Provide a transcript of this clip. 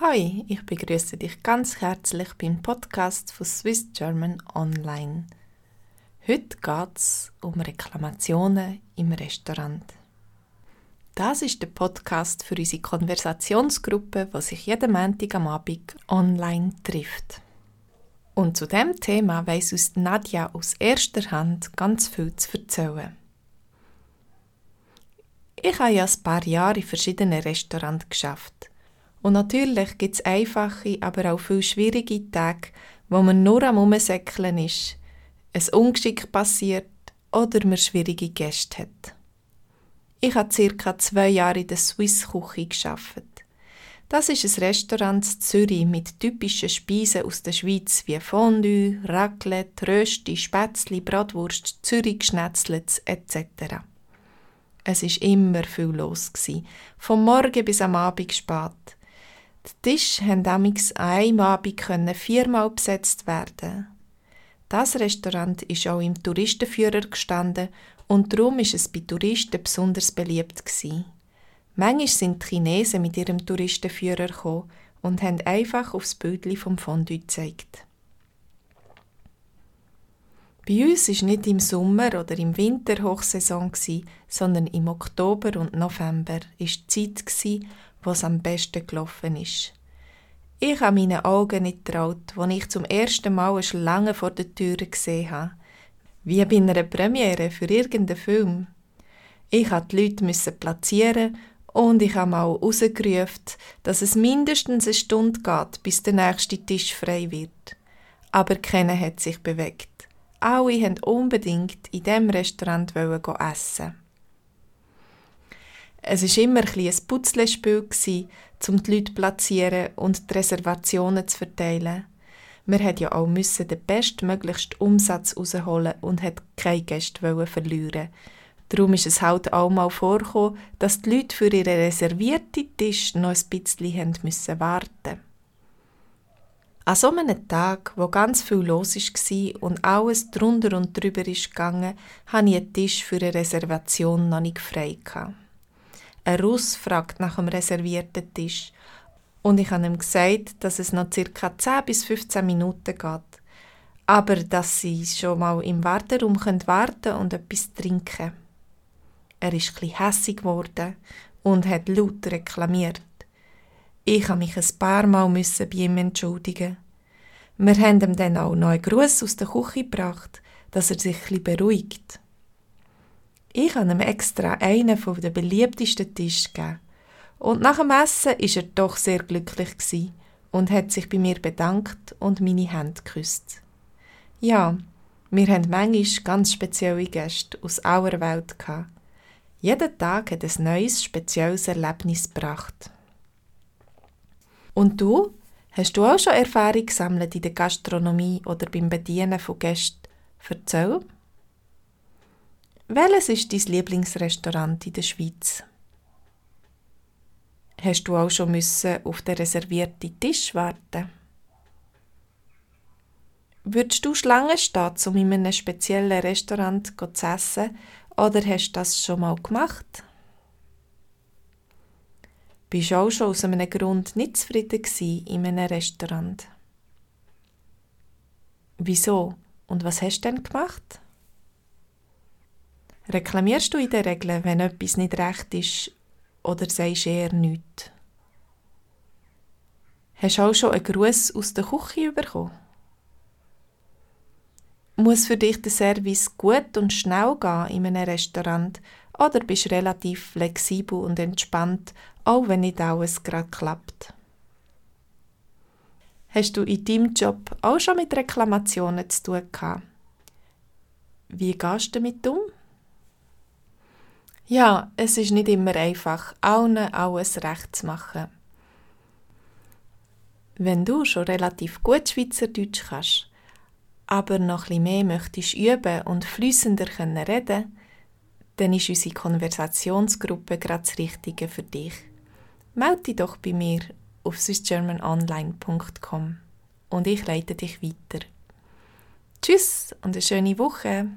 Hi, ich begrüße dich ganz herzlich beim Podcast von Swiss German Online. Heute geht es um Reklamationen im Restaurant. Das ist der Podcast für unsere Konversationsgruppe, die sich jeden Montag am Abend online trifft. Und zu dem Thema weiss uns Nadja aus erster Hand ganz viel zu erzählen. Ich habe ja ein paar Jahre in verschiedenen Restaurants geschafft. Und natürlich gibt es einfache, aber auch viel schwierige Tage, wo man nur am Umsäckeln ist, ein Ungeschick passiert oder man schwierige Gäste hat. Ich habe circa zwei Jahre in der Swiss Küche gearbeitet. Das ist ein Restaurant in Zürich mit typischen Speisen aus der Schweiz wie Fondue, Raclette, Rösti, Spätzli, Bratwurst, Zürich Schnetzlets etc. Es ist immer viel los vom Morgen bis am Abend spät. Die Tische damals an einem viermal besetzt werden. Das Restaurant ist auch im Touristenführer gestanden und darum ist es bei Touristen besonders beliebt gewesen. Manchmal sind die Chinesen mit ihrem Touristenführer gekommen und haben einfach aufs Bildchen vom Fondue gezeigt. Bei uns war nicht im Sommer oder im Winter Hochsaison, sondern im Oktober und November war die Zeit, es am besten gelaufen ist. Ich habe meinen Augen nicht getraut, als ich zum ersten Mal eine Schlange vor der Tür gesehen habe. Wie bei einer Premiere für irgendeinen Film. Ich musste die Leute platzieren und ich habe mal rausgerufen, dass es mindestens eine Stunde geht, bis der nächste Tisch frei wird. Aber keiner hat sich bewegt. Alle wollten unbedingt in diesem Restaurant essen. Es war immer ein, ein Putzlespiel, um die Leute zu platzieren und die Reservationen zu verteilen. Wir mussten ja auch den bestmöglichsten Umsatz rausholen und hat keine Gäste verlieren. Darum ist es halt auch mal vorgekommen, dass die Leute für ihre reservierten Tisch noch ein bisschen haben müssen warten an so einem Tag, wo ganz viel los war und alles drunter und drüber ist gegangen, hatte ich einen Tisch für eine Reservation noch nicht frei. Ein Russ fragt nach dem reservierten Tisch und ich habe ihm gesagt, dass es noch ca. 10 bis 15 Minuten geht, aber dass sie schon mal im Warteraum warten können und etwas trinken. Er ist etwas hässig geworden und hat laut reklamiert. Ich habe mich ein paar Mal müssen bei ihm entschuldigen. Wir haben ihm dann auch einen Gruß aus der Küche gebracht, dass er sich etwas beruhigt. Ich habe ihm extra einen von den beliebtesten Tisch gegeben. Und nach dem Essen war er doch sehr glücklich und hat sich bei mir bedankt und meine Hände geküsst. Ja, wir haben manchmal ganz spezielle Gäste aus aller Welt gehabt. Jeden Tag hat ein neues, spezielles Erlebnis gebracht. Und du? Hast du auch schon Erfahrung gesammelt in der Gastronomie oder beim Bedienen von Gästen? Erzähl. Welches ist dein Lieblingsrestaurant in der Schweiz? Hast du auch schon müssen auf den reservierten Tisch warten? Würdest du Schlange stehen, um in einem speziellen Restaurant zu essen, oder hast du das schon mal gemacht? Bist du auch schon aus einem Grund nicht zufrieden in einem Restaurant? Wieso? Und was hast du denn gemacht? Reklamierst du in der Regel, wenn etwas nicht recht ist, oder sagst eher nichts? Hast du auch schon einen Gruß aus der Küche bekommen? Muss für dich der Service gut und schnell gehen in einem Restaurant oder bist du relativ flexibel und entspannt, auch wenn nicht alles gerade klappt? Hast du in deinem Job auch schon mit Reklamationen zu tun gehabt? Wie gehst du damit um? Ja, es ist nicht immer einfach, allen alles recht zu machen. Wenn du schon relativ gut Schweizerdeutsch kannst, aber noch etwas mehr möchtest üben und flüssender reden dann ist unsere Konversationsgruppe gerade das Richtige für dich. Melde dich doch bei mir auf swissgermanonline.com und ich leite dich weiter. Tschüss und eine schöne Woche!